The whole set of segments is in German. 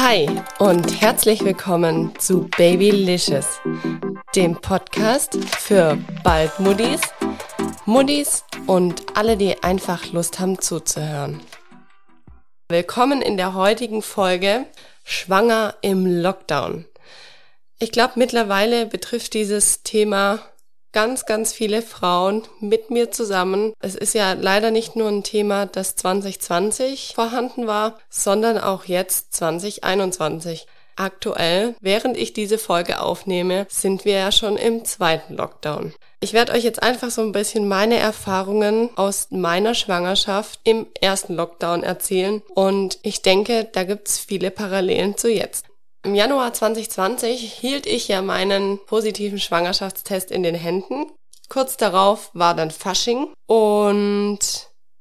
Hi und herzlich willkommen zu Babylicious, dem Podcast für bald Muddis, Muddis und alle, die einfach Lust haben zuzuhören. Willkommen in der heutigen Folge Schwanger im Lockdown. Ich glaube, mittlerweile betrifft dieses Thema ganz, ganz viele Frauen mit mir zusammen. Es ist ja leider nicht nur ein Thema, das 2020 vorhanden war, sondern auch jetzt 2021. Aktuell, während ich diese Folge aufnehme, sind wir ja schon im zweiten Lockdown. Ich werde euch jetzt einfach so ein bisschen meine Erfahrungen aus meiner Schwangerschaft im ersten Lockdown erzählen und ich denke, da gibt's viele Parallelen zu jetzt. Im Januar 2020 hielt ich ja meinen positiven Schwangerschaftstest in den Händen. Kurz darauf war dann Fasching und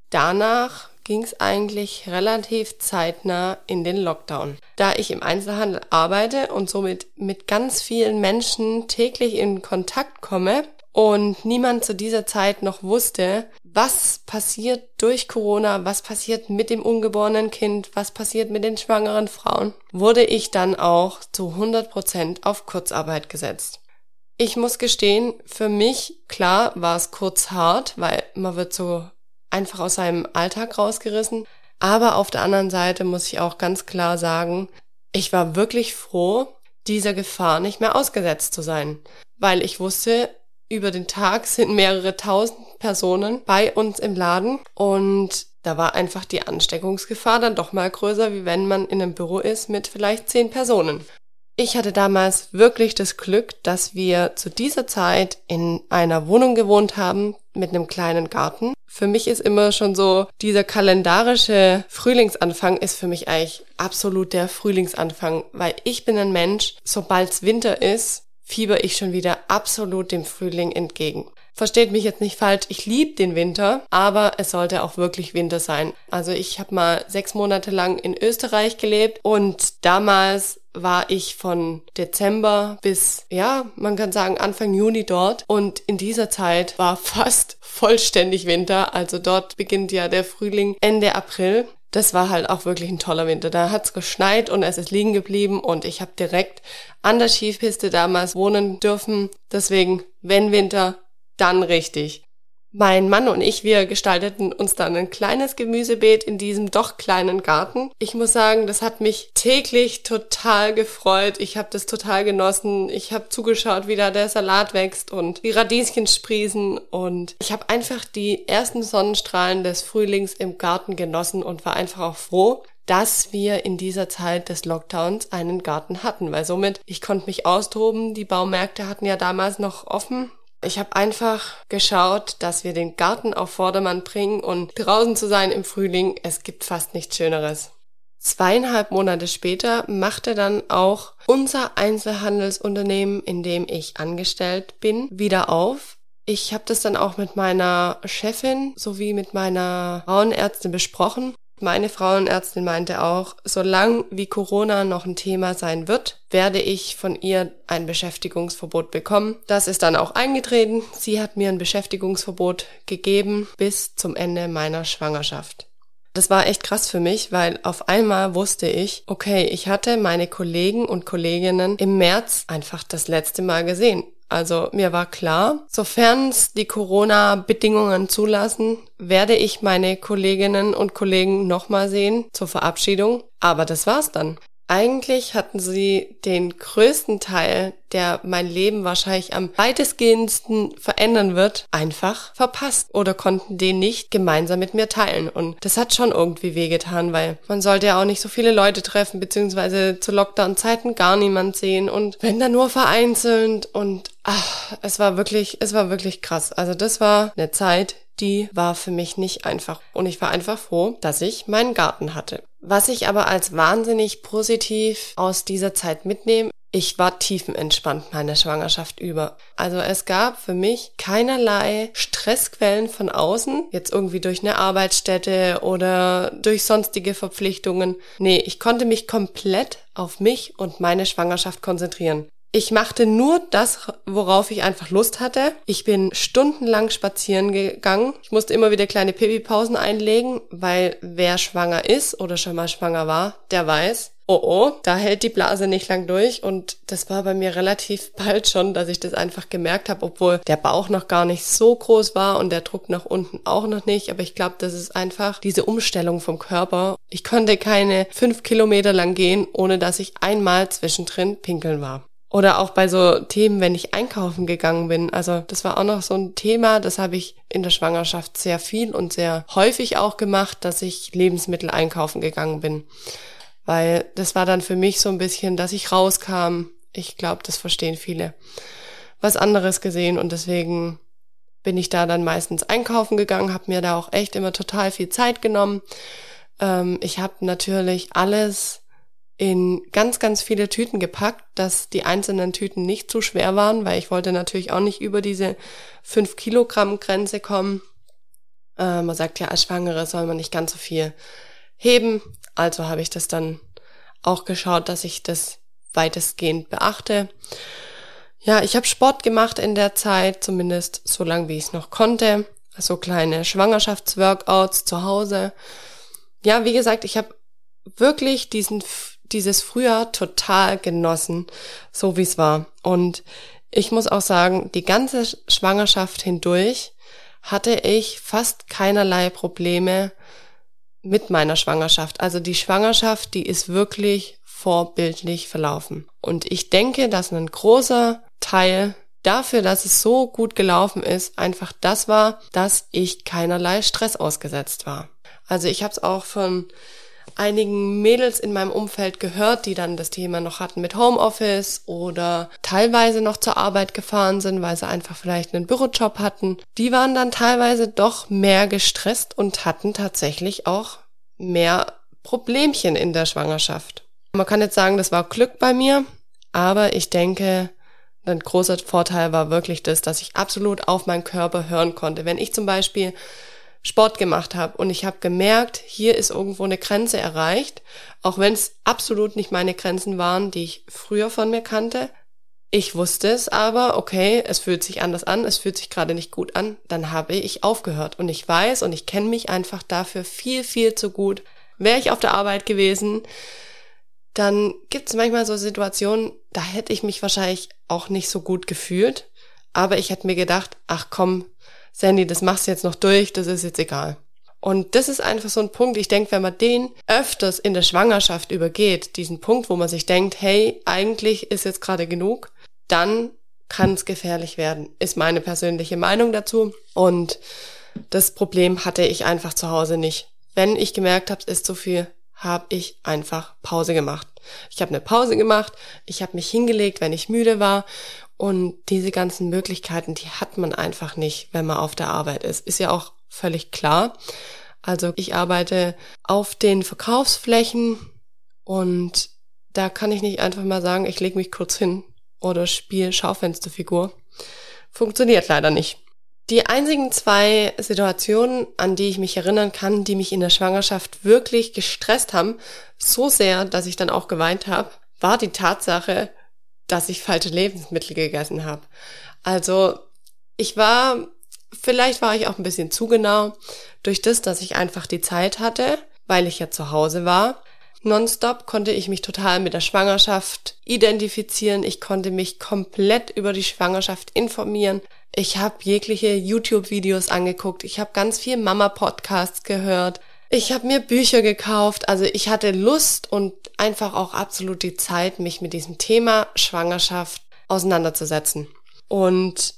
danach ging es eigentlich relativ zeitnah in den Lockdown. Da ich im Einzelhandel arbeite und somit mit ganz vielen Menschen täglich in Kontakt komme, und niemand zu dieser Zeit noch wusste, was passiert durch Corona, was passiert mit dem ungeborenen Kind, was passiert mit den schwangeren Frauen, wurde ich dann auch zu 100 Prozent auf Kurzarbeit gesetzt. Ich muss gestehen, für mich, klar, war es kurz hart, weil man wird so einfach aus seinem Alltag rausgerissen. Aber auf der anderen Seite muss ich auch ganz klar sagen, ich war wirklich froh, dieser Gefahr nicht mehr ausgesetzt zu sein, weil ich wusste, über den Tag sind mehrere tausend Personen bei uns im Laden und da war einfach die Ansteckungsgefahr dann doch mal größer, wie wenn man in einem Büro ist mit vielleicht zehn Personen. Ich hatte damals wirklich das Glück, dass wir zu dieser Zeit in einer Wohnung gewohnt haben mit einem kleinen Garten. Für mich ist immer schon so, dieser kalendarische Frühlingsanfang ist für mich eigentlich absolut der Frühlingsanfang, weil ich bin ein Mensch, sobald es Winter ist, fieber ich schon wieder absolut dem Frühling entgegen. Versteht mich jetzt nicht falsch, ich liebe den Winter, aber es sollte auch wirklich Winter sein. Also ich habe mal sechs Monate lang in Österreich gelebt und damals war ich von Dezember bis, ja, man kann sagen Anfang Juni dort und in dieser Zeit war fast vollständig Winter. Also dort beginnt ja der Frühling Ende April das war halt auch wirklich ein toller Winter. Da hat's geschneit und es ist liegen geblieben und ich habe direkt an der Skipiste damals wohnen dürfen. Deswegen, wenn Winter, dann richtig. Mein Mann und ich, wir gestalteten uns dann ein kleines Gemüsebeet in diesem doch kleinen Garten. Ich muss sagen, das hat mich täglich total gefreut. Ich habe das total genossen. Ich habe zugeschaut, wie da der Salat wächst und die Radieschen sprießen und ich habe einfach die ersten Sonnenstrahlen des Frühlings im Garten genossen und war einfach auch froh, dass wir in dieser Zeit des Lockdowns einen Garten hatten, weil somit ich konnte mich austoben. Die Baumärkte hatten ja damals noch offen ich habe einfach geschaut, dass wir den Garten auf Vordermann bringen und draußen zu sein im Frühling, es gibt fast nichts Schöneres. Zweieinhalb Monate später machte dann auch unser Einzelhandelsunternehmen, in dem ich angestellt bin, wieder auf. Ich habe das dann auch mit meiner Chefin sowie mit meiner Frauenärztin besprochen meine Frauenärztin meinte auch, solange wie Corona noch ein Thema sein wird, werde ich von ihr ein Beschäftigungsverbot bekommen. Das ist dann auch eingetreten. Sie hat mir ein Beschäftigungsverbot gegeben bis zum Ende meiner Schwangerschaft. Das war echt krass für mich, weil auf einmal wusste ich, okay, ich hatte meine Kollegen und Kolleginnen im März einfach das letzte Mal gesehen. Also mir war klar, sofern es die Corona-Bedingungen zulassen, werde ich meine Kolleginnen und Kollegen nochmal sehen zur Verabschiedung. Aber das war's dann. Eigentlich hatten sie den größten Teil, der mein Leben wahrscheinlich am weitestgehendsten verändern wird, einfach verpasst oder konnten den nicht gemeinsam mit mir teilen. Und das hat schon irgendwie wehgetan, weil man sollte ja auch nicht so viele Leute treffen, beziehungsweise zu Lockdown-Zeiten gar niemand sehen und wenn dann nur vereinzelt und ach, es war wirklich, es war wirklich krass. Also das war eine Zeit, die war für mich nicht einfach. Und ich war einfach froh, dass ich meinen Garten hatte. Was ich aber als wahnsinnig positiv aus dieser Zeit mitnehme, ich war tiefenentspannt meine Schwangerschaft über. Also es gab für mich keinerlei Stressquellen von außen, jetzt irgendwie durch eine Arbeitsstätte oder durch sonstige Verpflichtungen. Nee, ich konnte mich komplett auf mich und meine Schwangerschaft konzentrieren. Ich machte nur das, worauf ich einfach Lust hatte. Ich bin stundenlang spazieren gegangen. Ich musste immer wieder kleine Pipi-Pausen einlegen, weil wer schwanger ist oder schon mal schwanger war, der weiß, oh oh, da hält die Blase nicht lang durch. Und das war bei mir relativ bald schon, dass ich das einfach gemerkt habe, obwohl der Bauch noch gar nicht so groß war und der Druck nach unten auch noch nicht. Aber ich glaube, das ist einfach diese Umstellung vom Körper. Ich konnte keine fünf Kilometer lang gehen, ohne dass ich einmal zwischendrin pinkeln war. Oder auch bei so Themen, wenn ich einkaufen gegangen bin. Also das war auch noch so ein Thema, das habe ich in der Schwangerschaft sehr viel und sehr häufig auch gemacht, dass ich Lebensmittel einkaufen gegangen bin. Weil das war dann für mich so ein bisschen, dass ich rauskam. Ich glaube, das verstehen viele. Was anderes gesehen und deswegen bin ich da dann meistens einkaufen gegangen, habe mir da auch echt immer total viel Zeit genommen. Ähm, ich habe natürlich alles in ganz, ganz viele Tüten gepackt, dass die einzelnen Tüten nicht zu schwer waren, weil ich wollte natürlich auch nicht über diese 5 Kilogramm Grenze kommen. Äh, man sagt ja, als Schwangere soll man nicht ganz so viel heben. Also habe ich das dann auch geschaut, dass ich das weitestgehend beachte. Ja, ich habe Sport gemacht in der Zeit, zumindest so lange, wie ich es noch konnte. So kleine Schwangerschaftsworkouts zu Hause. Ja, wie gesagt, ich habe wirklich diesen dieses Frühjahr total genossen, so wie es war. Und ich muss auch sagen, die ganze Schwangerschaft hindurch hatte ich fast keinerlei Probleme mit meiner Schwangerschaft. Also die Schwangerschaft, die ist wirklich vorbildlich verlaufen. Und ich denke, dass ein großer Teil dafür, dass es so gut gelaufen ist, einfach das war, dass ich keinerlei Stress ausgesetzt war. Also ich habe es auch von einigen Mädels in meinem Umfeld gehört, die dann das Thema noch hatten mit Homeoffice oder teilweise noch zur Arbeit gefahren sind, weil sie einfach vielleicht einen Bürojob hatten. Die waren dann teilweise doch mehr gestresst und hatten tatsächlich auch mehr Problemchen in der Schwangerschaft. Man kann jetzt sagen, das war Glück bei mir, aber ich denke, ein großer Vorteil war wirklich das, dass ich absolut auf meinen Körper hören konnte. Wenn ich zum Beispiel Sport gemacht habe und ich habe gemerkt, hier ist irgendwo eine Grenze erreicht, auch wenn es absolut nicht meine Grenzen waren, die ich früher von mir kannte. Ich wusste es aber, okay, es fühlt sich anders an, es fühlt sich gerade nicht gut an, dann habe ich aufgehört. Und ich weiß und ich kenne mich einfach dafür viel, viel zu gut. Wäre ich auf der Arbeit gewesen, dann gibt es manchmal so Situationen, da hätte ich mich wahrscheinlich auch nicht so gut gefühlt, aber ich hätte mir gedacht, ach komm, Sandy, das machst du jetzt noch durch, das ist jetzt egal. Und das ist einfach so ein Punkt, ich denke, wenn man den öfters in der Schwangerschaft übergeht, diesen Punkt, wo man sich denkt, hey, eigentlich ist jetzt gerade genug, dann kann es gefährlich werden, ist meine persönliche Meinung dazu. Und das Problem hatte ich einfach zu Hause nicht. Wenn ich gemerkt habe, es ist zu viel, habe ich einfach Pause gemacht. Ich habe eine Pause gemacht, ich habe mich hingelegt, wenn ich müde war und diese ganzen Möglichkeiten, die hat man einfach nicht, wenn man auf der Arbeit ist. Ist ja auch völlig klar. Also ich arbeite auf den Verkaufsflächen und da kann ich nicht einfach mal sagen, ich lege mich kurz hin oder spiele Schaufensterfigur. Funktioniert leider nicht. Die einzigen zwei Situationen, an die ich mich erinnern kann, die mich in der Schwangerschaft wirklich gestresst haben, so sehr, dass ich dann auch geweint habe, war die Tatsache, dass ich falsche Lebensmittel gegessen habe. Also ich war, vielleicht war ich auch ein bisschen zu genau, durch das, dass ich einfach die Zeit hatte, weil ich ja zu Hause war. Nonstop konnte ich mich total mit der Schwangerschaft identifizieren. Ich konnte mich komplett über die Schwangerschaft informieren. Ich habe jegliche YouTube-Videos angeguckt. Ich habe ganz viel Mama-Podcasts gehört. Ich habe mir Bücher gekauft. Also ich hatte Lust und einfach auch absolut die Zeit, mich mit diesem Thema Schwangerschaft auseinanderzusetzen. Und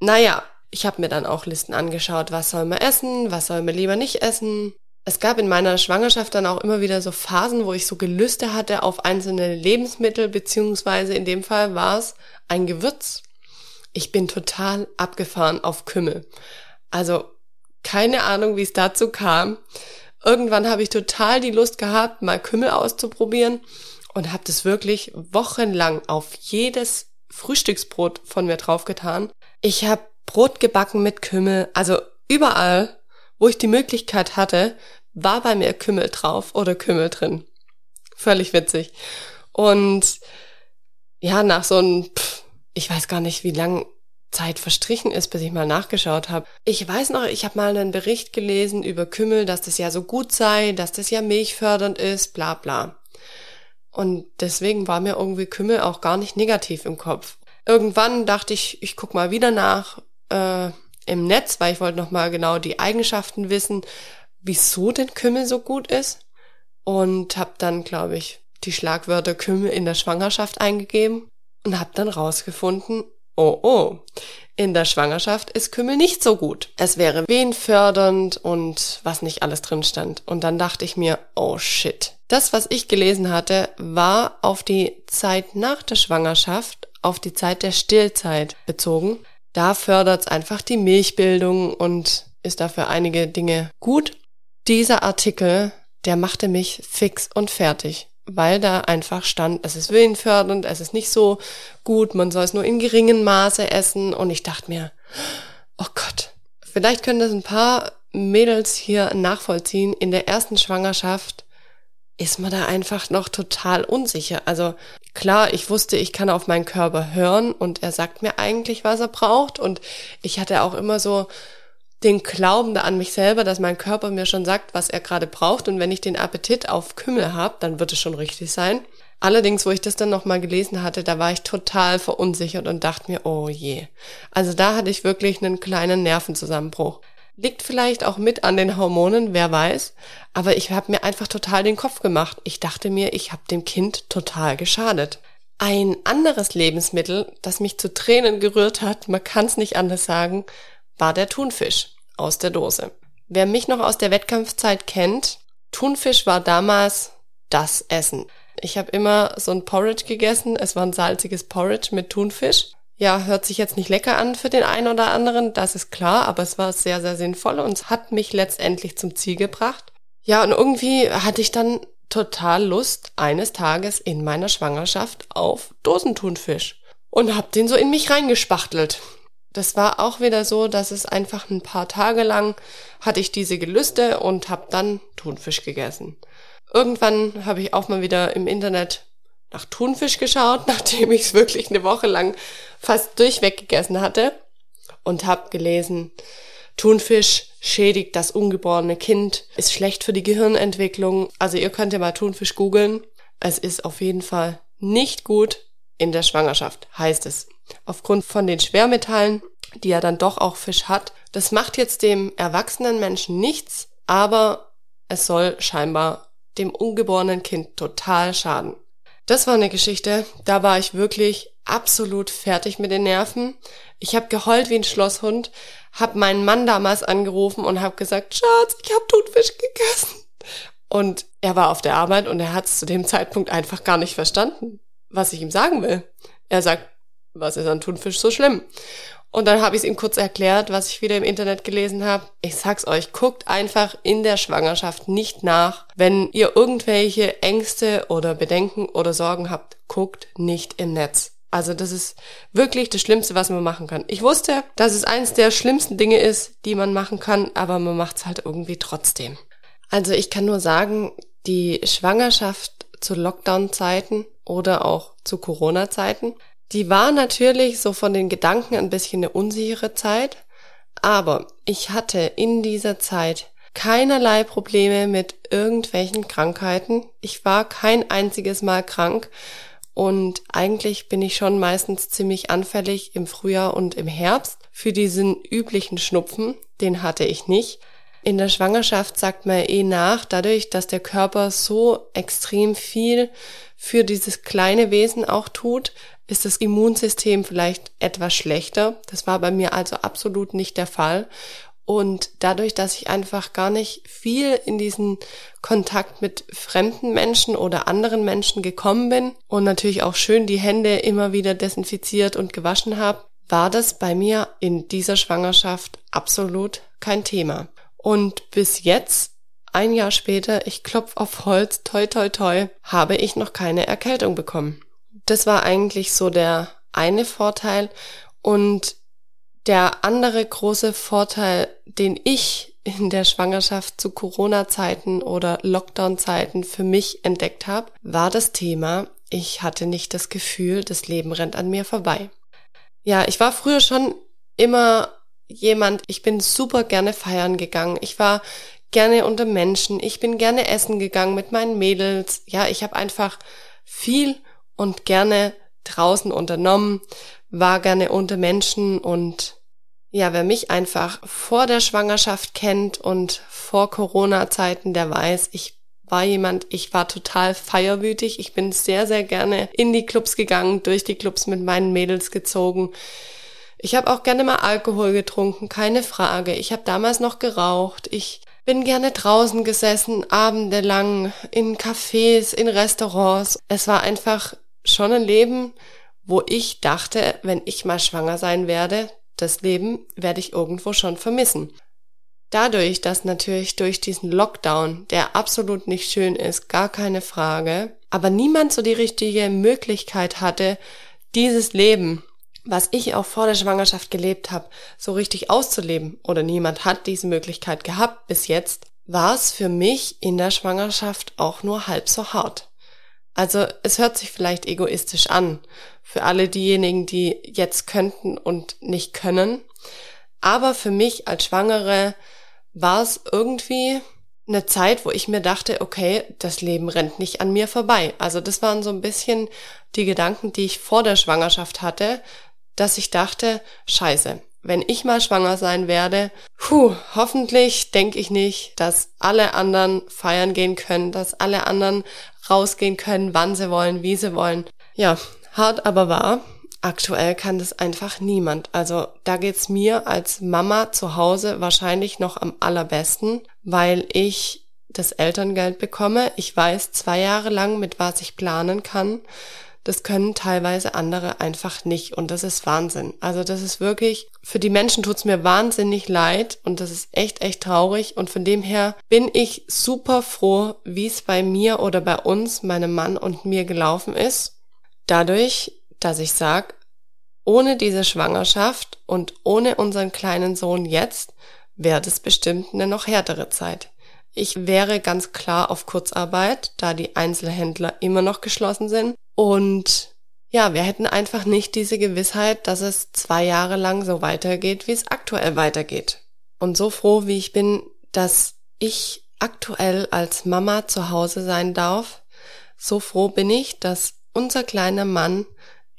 naja, ich habe mir dann auch Listen angeschaut, was soll man essen, was soll man lieber nicht essen. Es gab in meiner Schwangerschaft dann auch immer wieder so Phasen, wo ich so Gelüste hatte auf einzelne Lebensmittel, beziehungsweise in dem Fall war es ein Gewürz. Ich bin total abgefahren auf Kümmel. Also keine Ahnung, wie es dazu kam. Irgendwann habe ich total die Lust gehabt, mal Kümmel auszuprobieren und habe das wirklich wochenlang auf jedes Frühstücksbrot von mir draufgetan. Ich habe Brot gebacken mit Kümmel, also überall, wo ich die Möglichkeit hatte, war bei mir Kümmel drauf oder Kümmel drin. Völlig witzig. Und ja, nach so einem, ich weiß gar nicht, wie lang Zeit verstrichen ist, bis ich mal nachgeschaut habe. Ich weiß noch, ich habe mal einen Bericht gelesen über Kümmel, dass das ja so gut sei, dass das ja milchfördernd ist, bla bla. Und deswegen war mir irgendwie Kümmel auch gar nicht negativ im Kopf. Irgendwann dachte ich, ich guck mal wieder nach äh, im Netz, weil ich wollte noch mal genau die Eigenschaften wissen, wieso denn Kümmel so gut ist. Und habe dann, glaube ich, die Schlagwörter Kümmel in der Schwangerschaft eingegeben und habe dann rausgefunden, oh oh, in der Schwangerschaft ist Kümmel nicht so gut. Es wäre wehenfördernd und was nicht alles drin stand. Und dann dachte ich mir, oh shit. Das, was ich gelesen hatte, war auf die Zeit nach der Schwangerschaft, auf die Zeit der Stillzeit bezogen. Da fördert es einfach die Milchbildung und ist dafür einige Dinge gut. Dieser Artikel, der machte mich fix und fertig weil da einfach stand, es ist willenfördernd, es ist nicht so gut, man soll es nur in geringen Maße essen. Und ich dachte mir, oh Gott, vielleicht können das ein paar Mädels hier nachvollziehen. In der ersten Schwangerschaft ist man da einfach noch total unsicher. Also klar, ich wusste, ich kann auf meinen Körper hören und er sagt mir eigentlich, was er braucht. Und ich hatte auch immer so den Glauben da an mich selber, dass mein Körper mir schon sagt, was er gerade braucht. Und wenn ich den Appetit auf Kümmel habe, dann wird es schon richtig sein. Allerdings, wo ich das dann nochmal gelesen hatte, da war ich total verunsichert und dachte mir, oh je. Also da hatte ich wirklich einen kleinen Nervenzusammenbruch. Liegt vielleicht auch mit an den Hormonen, wer weiß. Aber ich habe mir einfach total den Kopf gemacht. Ich dachte mir, ich habe dem Kind total geschadet. Ein anderes Lebensmittel, das mich zu Tränen gerührt hat, man kann es nicht anders sagen, war der Thunfisch aus der Dose. Wer mich noch aus der Wettkampfzeit kennt, Thunfisch war damals das Essen. Ich habe immer so ein Porridge gegessen. Es war ein salziges Porridge mit Thunfisch. Ja, hört sich jetzt nicht lecker an für den einen oder anderen, das ist klar, aber es war sehr, sehr sinnvoll und hat mich letztendlich zum Ziel gebracht. Ja, und irgendwie hatte ich dann total Lust eines Tages in meiner Schwangerschaft auf Dosenthunfisch und hab den so in mich reingespachtelt das war auch wieder so, dass es einfach ein paar Tage lang hatte ich diese Gelüste und habe dann Thunfisch gegessen. Irgendwann habe ich auch mal wieder im Internet nach Thunfisch geschaut, nachdem ich es wirklich eine Woche lang fast durchweg gegessen hatte und habe gelesen, Thunfisch schädigt das ungeborene Kind, ist schlecht für die Gehirnentwicklung. Also ihr könnt ja mal Thunfisch googeln. Es ist auf jeden Fall nicht gut in der Schwangerschaft, heißt es aufgrund von den Schwermetallen, die ja dann doch auch Fisch hat. Das macht jetzt dem erwachsenen Menschen nichts, aber es soll scheinbar dem ungeborenen Kind total schaden. Das war eine Geschichte, da war ich wirklich absolut fertig mit den Nerven. Ich habe geheult wie ein Schlosshund, habe meinen Mann damals angerufen und habe gesagt, Schatz, ich habe Thunfisch gegessen. Und er war auf der Arbeit und er hat es zu dem Zeitpunkt einfach gar nicht verstanden, was ich ihm sagen will. Er sagt, was ist an Thunfisch so schlimm? Und dann habe ich es ihm kurz erklärt, was ich wieder im Internet gelesen habe. Ich sag's euch, guckt einfach in der Schwangerschaft nicht nach. Wenn ihr irgendwelche Ängste oder Bedenken oder Sorgen habt, guckt nicht im Netz. Also das ist wirklich das Schlimmste, was man machen kann. Ich wusste, dass es eins der schlimmsten Dinge ist, die man machen kann, aber man macht's halt irgendwie trotzdem. Also ich kann nur sagen, die Schwangerschaft zu Lockdown-Zeiten oder auch zu Corona-Zeiten die war natürlich so von den Gedanken ein bisschen eine unsichere Zeit, aber ich hatte in dieser Zeit keinerlei Probleme mit irgendwelchen Krankheiten. Ich war kein einziges Mal krank und eigentlich bin ich schon meistens ziemlich anfällig im Frühjahr und im Herbst für diesen üblichen Schnupfen. Den hatte ich nicht. In der Schwangerschaft sagt man eh nach, dadurch, dass der Körper so extrem viel für dieses kleine Wesen auch tut, ist das Immunsystem vielleicht etwas schlechter. Das war bei mir also absolut nicht der Fall. Und dadurch, dass ich einfach gar nicht viel in diesen Kontakt mit fremden Menschen oder anderen Menschen gekommen bin und natürlich auch schön die Hände immer wieder desinfiziert und gewaschen habe, war das bei mir in dieser Schwangerschaft absolut kein Thema. Und bis jetzt, ein Jahr später, ich klopf auf Holz, toi toi toi, habe ich noch keine Erkältung bekommen. Das war eigentlich so der eine Vorteil. Und der andere große Vorteil, den ich in der Schwangerschaft zu Corona-Zeiten oder Lockdown-Zeiten für mich entdeckt habe, war das Thema, ich hatte nicht das Gefühl, das Leben rennt an mir vorbei. Ja, ich war früher schon immer jemand, ich bin super gerne feiern gegangen. Ich war gerne unter Menschen. Ich bin gerne essen gegangen mit meinen Mädels. Ja, ich habe einfach viel und gerne draußen unternommen, war gerne unter Menschen und ja, wer mich einfach vor der Schwangerschaft kennt und vor Corona-Zeiten, der weiß, ich war jemand, ich war total feierwütig. Ich bin sehr, sehr gerne in die Clubs gegangen, durch die Clubs mit meinen Mädels gezogen. Ich habe auch gerne mal Alkohol getrunken, keine Frage. Ich habe damals noch geraucht. Ich bin gerne draußen gesessen, abendelang, in Cafés, in Restaurants. Es war einfach schon ein Leben, wo ich dachte, wenn ich mal schwanger sein werde, das Leben werde ich irgendwo schon vermissen. Dadurch, dass natürlich durch diesen Lockdown, der absolut nicht schön ist, gar keine Frage, aber niemand so die richtige Möglichkeit hatte, dieses Leben, was ich auch vor der Schwangerschaft gelebt habe, so richtig auszuleben, oder niemand hat diese Möglichkeit gehabt bis jetzt, war es für mich in der Schwangerschaft auch nur halb so hart. Also es hört sich vielleicht egoistisch an für alle diejenigen, die jetzt könnten und nicht können. Aber für mich als Schwangere war es irgendwie eine Zeit, wo ich mir dachte, okay, das Leben rennt nicht an mir vorbei. Also das waren so ein bisschen die Gedanken, die ich vor der Schwangerschaft hatte, dass ich dachte, scheiße, wenn ich mal schwanger sein werde, puh, hoffentlich denke ich nicht, dass alle anderen feiern gehen können, dass alle anderen rausgehen können, wann sie wollen, wie sie wollen. Ja, hart aber wahr aktuell kann das einfach niemand. Also da geht's mir als Mama zu Hause wahrscheinlich noch am allerbesten, weil ich das Elterngeld bekomme. Ich weiß zwei Jahre lang, mit was ich planen kann. Das können teilweise andere einfach nicht und das ist Wahnsinn. Also das ist wirklich, für die Menschen tut's mir wahnsinnig leid und das ist echt, echt traurig und von dem her bin ich super froh, wie es bei mir oder bei uns, meinem Mann und mir gelaufen ist. Dadurch dass ich sage, ohne diese Schwangerschaft und ohne unseren kleinen Sohn jetzt wäre das bestimmt eine noch härtere Zeit. Ich wäre ganz klar auf Kurzarbeit, da die Einzelhändler immer noch geschlossen sind. Und ja, wir hätten einfach nicht diese Gewissheit, dass es zwei Jahre lang so weitergeht, wie es aktuell weitergeht. Und so froh, wie ich bin, dass ich aktuell als Mama zu Hause sein darf, so froh bin ich, dass unser kleiner Mann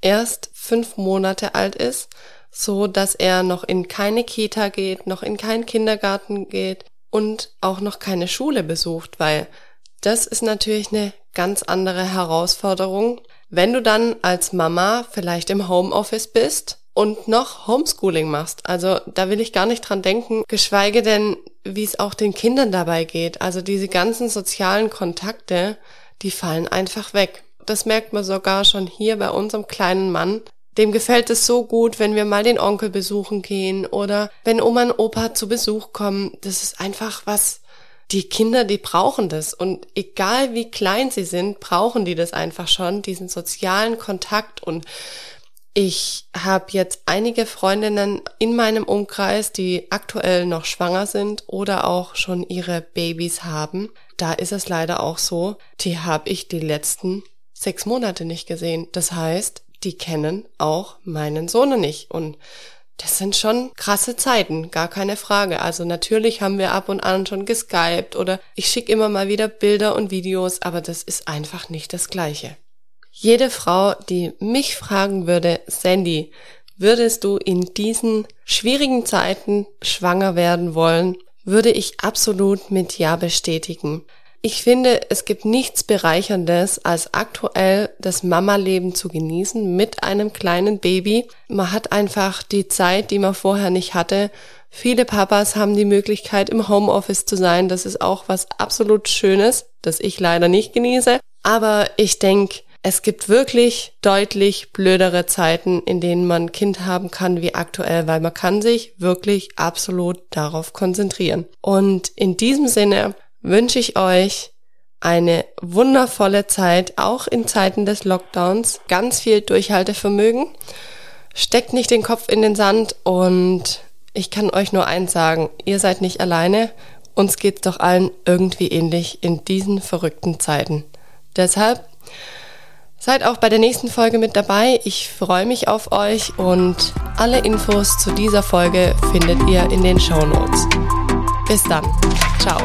erst fünf Monate alt ist, so dass er noch in keine Kita geht, noch in keinen Kindergarten geht und auch noch keine Schule besucht, weil das ist natürlich eine ganz andere Herausforderung, wenn du dann als Mama vielleicht im Homeoffice bist und noch Homeschooling machst. Also da will ich gar nicht dran denken, geschweige denn, wie es auch den Kindern dabei geht. Also diese ganzen sozialen Kontakte, die fallen einfach weg. Das merkt man sogar schon hier bei unserem kleinen Mann. Dem gefällt es so gut, wenn wir mal den Onkel besuchen gehen oder wenn Oma und Opa zu Besuch kommen. Das ist einfach was, die Kinder, die brauchen das. Und egal wie klein sie sind, brauchen die das einfach schon, diesen sozialen Kontakt. Und ich habe jetzt einige Freundinnen in meinem Umkreis, die aktuell noch schwanger sind oder auch schon ihre Babys haben. Da ist es leider auch so, die habe ich die letzten sechs Monate nicht gesehen. Das heißt, die kennen auch meinen Sohn nicht. Und das sind schon krasse Zeiten, gar keine Frage. Also natürlich haben wir ab und an schon geskypt oder ich schicke immer mal wieder Bilder und Videos, aber das ist einfach nicht das Gleiche. Jede Frau, die mich fragen würde, Sandy, würdest du in diesen schwierigen Zeiten schwanger werden wollen, würde ich absolut mit Ja bestätigen. Ich finde, es gibt nichts Bereicherndes, als aktuell das Mama-Leben zu genießen mit einem kleinen Baby. Man hat einfach die Zeit, die man vorher nicht hatte. Viele Papas haben die Möglichkeit, im Homeoffice zu sein. Das ist auch was absolut Schönes, das ich leider nicht genieße. Aber ich denke, es gibt wirklich deutlich blödere Zeiten, in denen man Kind haben kann wie aktuell, weil man kann sich wirklich absolut darauf konzentrieren. Und in diesem Sinne wünsche ich euch eine wundervolle Zeit, auch in Zeiten des Lockdowns. Ganz viel Durchhaltevermögen. Steckt nicht den Kopf in den Sand und ich kann euch nur eins sagen, ihr seid nicht alleine. Uns geht's doch allen irgendwie ähnlich in diesen verrückten Zeiten. Deshalb seid auch bei der nächsten Folge mit dabei. Ich freue mich auf euch und alle Infos zu dieser Folge findet ihr in den Show Notes. Bis dann. Ciao.